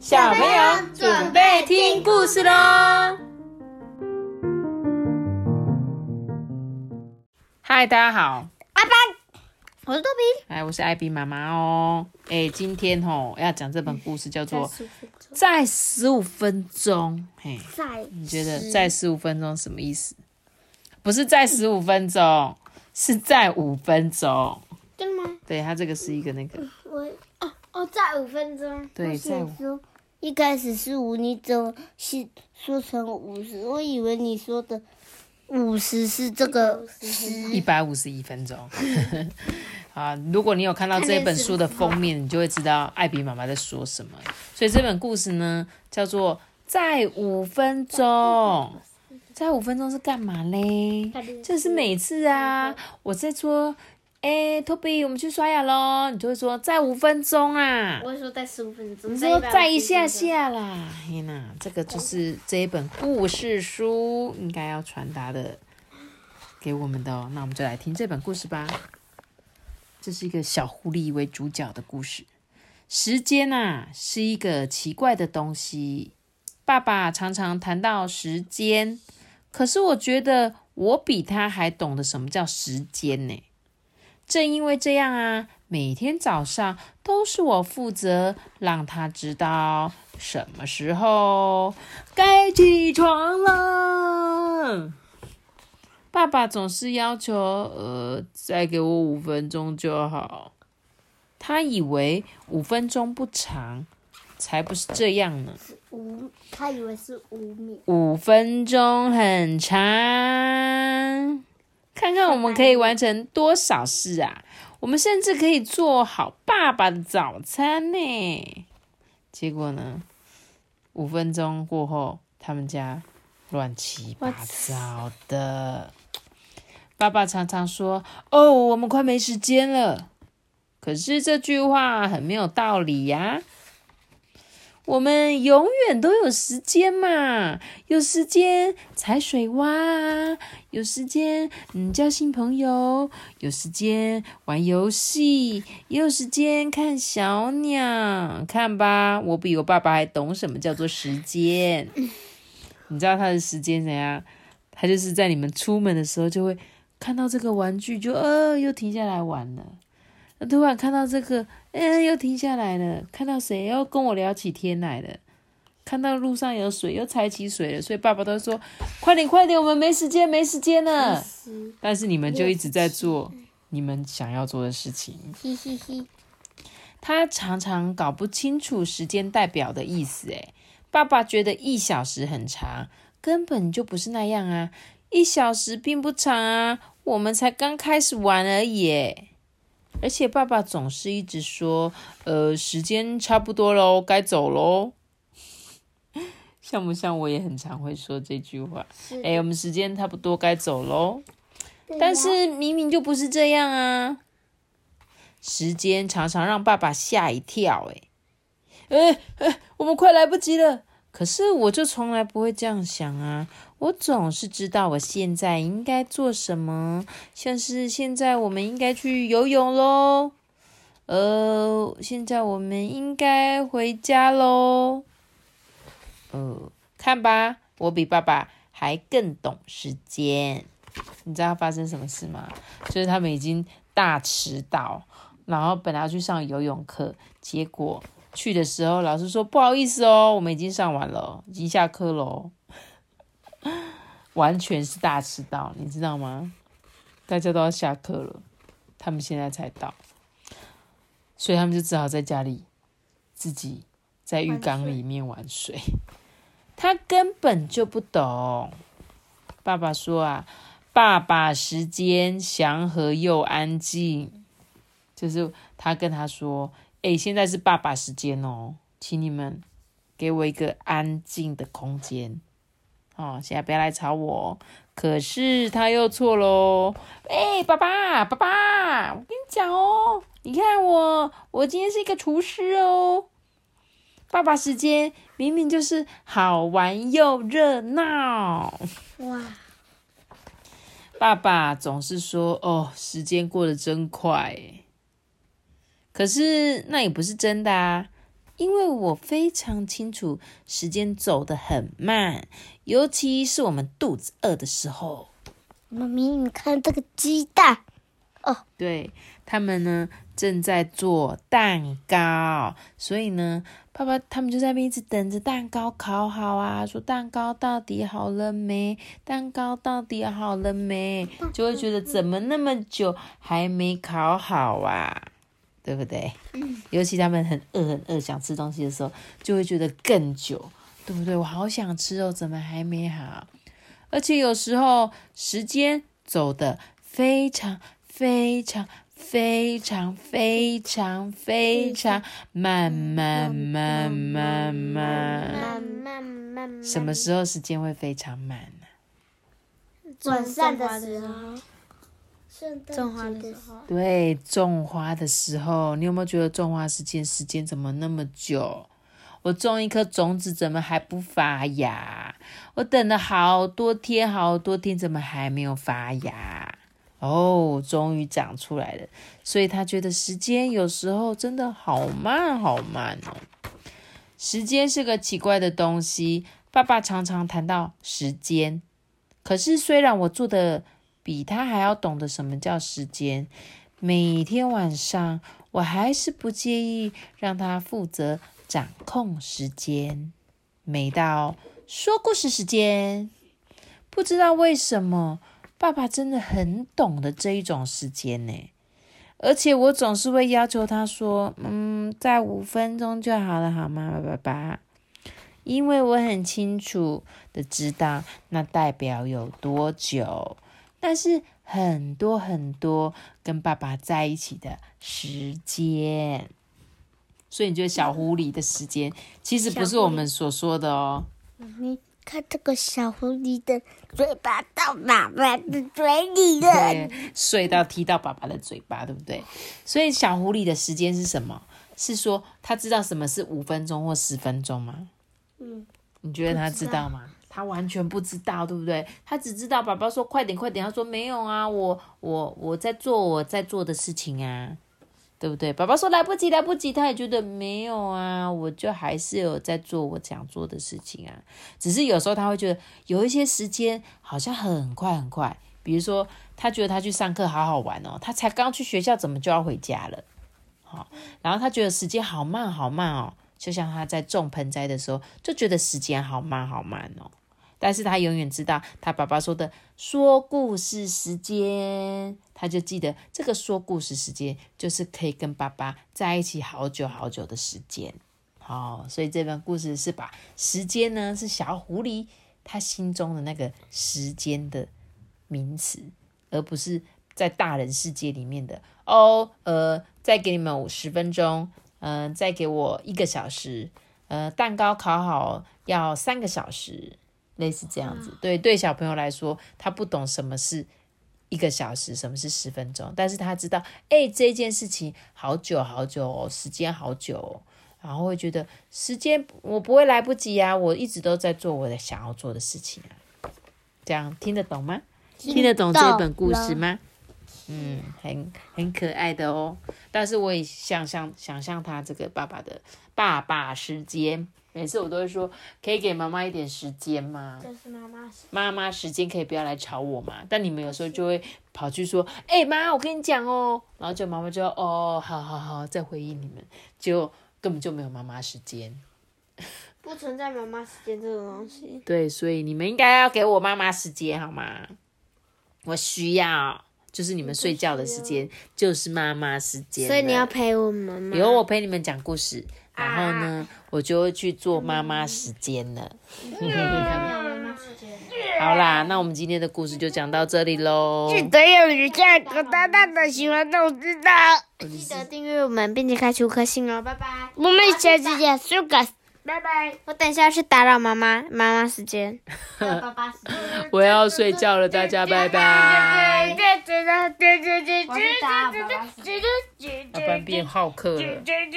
小朋友准备听故事喽！嗨，大家好，阿班，我是豆比。哎，我是艾比妈妈哦。哎，今天吼要讲这本故事叫做《在在十五分钟》。嘿，在你觉得在十五分钟什么意思？不是在十五分钟，是在五分钟。真的吗？对，它这个是一个那个，我哦哦，在五分钟。我对在五一开始是五，你怎么是说成五十？我以为你说的五十是这个十。一百五十一分钟。啊，如果你有看到这本书的封面，你就会知道艾比妈妈在说什么。所以这本故事呢，叫做《在五分钟》。在五分钟是干嘛嘞？就是每次啊，我在说，哎、托比，我们去刷牙喽，你就会说在五分钟啊。我会说再十五分钟。你说再一下下啦，天哪，这个就是这一本故事书应该要传达的给我们的哦。那我们就来听这本故事吧。这是一个小狐狸为主角的故事。时间啊，是一个奇怪的东西。爸爸常常谈到时间，可是我觉得我比他还懂得什么叫时间呢。正因为这样啊，每天早上都是我负责让他知道什么时候该起床了。爸爸总是要求，呃，再给我五分钟就好。他以为五分钟不长，才不是这样呢。五，他以为是五秒。五分钟很长，看看我们可以完成多少事啊！我们甚至可以做好爸爸的早餐呢。结果呢，五分钟过后，他们家乱七八糟的。爸爸常常说：“哦，我们快没时间了。”可是这句话很没有道理呀、我们永远都有时间嘛，有时间踩水洼，有时间嗯交新朋友，有时间玩游戏，也有时间看小鸟。看吧，我比我爸爸还懂什么叫做时间。你知道他的时间怎样？他就是在你们出门的时候就会看到这个玩具就，呃又停下来玩了。那突然看到这个，嗯，又停下来了。看到谁又跟我聊起天来了。看到路上有水，又踩起水了。所以爸爸都说：“快点，快点，我们没时间，没时间了。”，但是你们就一直在做你们想要做的事情。嘻嘻嘻。他常常搞不清楚时间代表的意思。诶，爸爸觉得一小时很长，根本就不是那样啊！一小时并不长啊，我们才刚开始玩而已诶。而且爸爸总是一直说：“呃，时间差不多喽，该走喽。”像不像我也很常会说这句话？是哎、我们时间差不多该走喽。但是明明就不是这样啊！时间常常让爸爸吓一跳、欸，哎，哎，我们快来不及了。可是我就从来不会这样想啊！我总是知道我现在应该做什么，像是现在我们应该去游泳喽，呃，现在我们应该回家喽。呃，看吧，我比爸爸还更懂时间。你知道发生什么事吗？就是他们已经大迟到，然后本来要去上游泳课，结果去的时候老师说不好意思哦，我们已经上完了，已经下课喽，完全是大迟到，你知道吗？大家都要下课了，他们现在才到，所以他们就只好在家里自己在浴缸里面玩水。他根本就不懂。爸爸说啊，爸爸时间祥和又安静，就是他跟他说：“诶，现在是爸爸时间哦，请你们给我一个安静的空间哦，现在不要来吵我哦。”可是他又错喽！哎，爸爸，爸爸，我跟你讲哦，你看我，我今天是一个厨师哦。爸爸时间明明就是好玩又热闹。哇，爸爸总是说：“哦，时间过得真快。”可是那也不是真的啊，因为我非常清楚时间走得很慢，尤其是我们肚子饿的时候。妈咪，你看这个鸡蛋哦，对他们呢，正在做蛋糕，所以呢，爸爸他们就在那边一直等着蛋糕烤好啊，说蛋糕到底好了没？蛋糕到底好了没？就会觉得怎么那么久还没烤好啊？对不对？尤其他们很饿很饿想吃东西的时候，就会觉得更久，对不对？我好想吃哦，怎么还没好？而且有时候时间走得非常非常非常非常非常慢慢慢慢慢。慢慢慢慢。什么时候时间会非常慢呢？晚上的时候，种花的时候，对，种花的时候，你有没有觉得种花时间时间怎么那么久？我种一颗种子怎么还不发芽？我等了好多天，好多天，怎么还没有发芽？哦，终于长出来了。所以他觉得时间有时候真的好慢，好慢哦。时间是个奇怪的东西，爸爸常常谈到时间。可是虽然我做的比他还要懂得什么叫时间，每天晚上我还是不介意让他负责。掌控时间，每到说故事时间，不知道为什么，爸爸真的很懂得这一种时间呢。而且我总是会要求他说：“嗯，在五分钟就好了，好吗，爸爸？”因为我很清楚的知道那代表有多久，那是很多很多跟爸爸在一起的时间。所以你觉得小狐狸的时间其实不是我们所说的哦。你看这个小狐狸的嘴巴到爸爸的嘴里了，对，睡到踢到爸爸的嘴巴，对不对？所以小狐狸的时间是什么？是说他知道什么是五分钟或十分钟吗？嗯，你觉得他知道吗？他完全不知道，对不对？他只知道爸爸说快点快点，他说没有啊，我我我在做我在做的事情啊。对不对？爸爸说来不及，来不及，他也觉得没有啊，我就还是有在做我想做的事情啊。只是有时候他会觉得有一些时间好像很快很快，比如说他觉得他去上课好好玩哦，他才刚去学校，怎么就要回家了？好，然后他觉得时间好慢好慢哦，就像他在种盆栽的时候，就觉得时间好慢好慢哦。但是他永远知道他爸爸说的说故事时间，他就记得这个说故事时间就是可以跟爸爸在一起好久好久的时间。好，所以这本故事是把时间呢是小狐狸他心中的那个时间的名词，而不是在大人世界里面的哦。呃，再给你们十分钟，嗯，再给我一个小时，呃，蛋糕烤好要三个小时。类似这样子，对对，小朋友来说，他不懂什么是一个小时，什么是十分钟，但是他知道，哎，这件事情好久好久哦，时间好久，哦，然后会觉得时间我不会来不及啊，我一直都在做我的想要做的事情啊，这样听得懂吗？听得懂这本故事吗？嗯，很很可爱的哦，但是我也想象想象他这个爸爸的爸爸时间。每次我都会说，可以给妈妈一点时间吗？这是妈妈时妈妈时间可以不要来吵我嘛？但你们有时候就会跑去说，哎妈，我跟你讲哦，然后就妈妈就哦，好好好，再回应你们，就根本就没有妈妈时间，不存在妈妈时间这种东西。对，所以你们应该要给我妈妈时间好吗？我需要，就是你们睡觉的时间，就是妈妈时间，所以你要陪我们吗？有我陪你们讲故事。然后呢，我就会去做妈妈时间了。好啦，那我们今天的故事就讲到这里喽。记得要留下个大大的喜欢豆知道。记得订阅我们，并且开出颗星哦，拜拜。我们下次见，Sugar，拜拜。我等一下去打扰妈妈，妈妈时间。爸爸时间。我要睡觉了，大家拜拜。我去打爸爸时间。老板变好客了。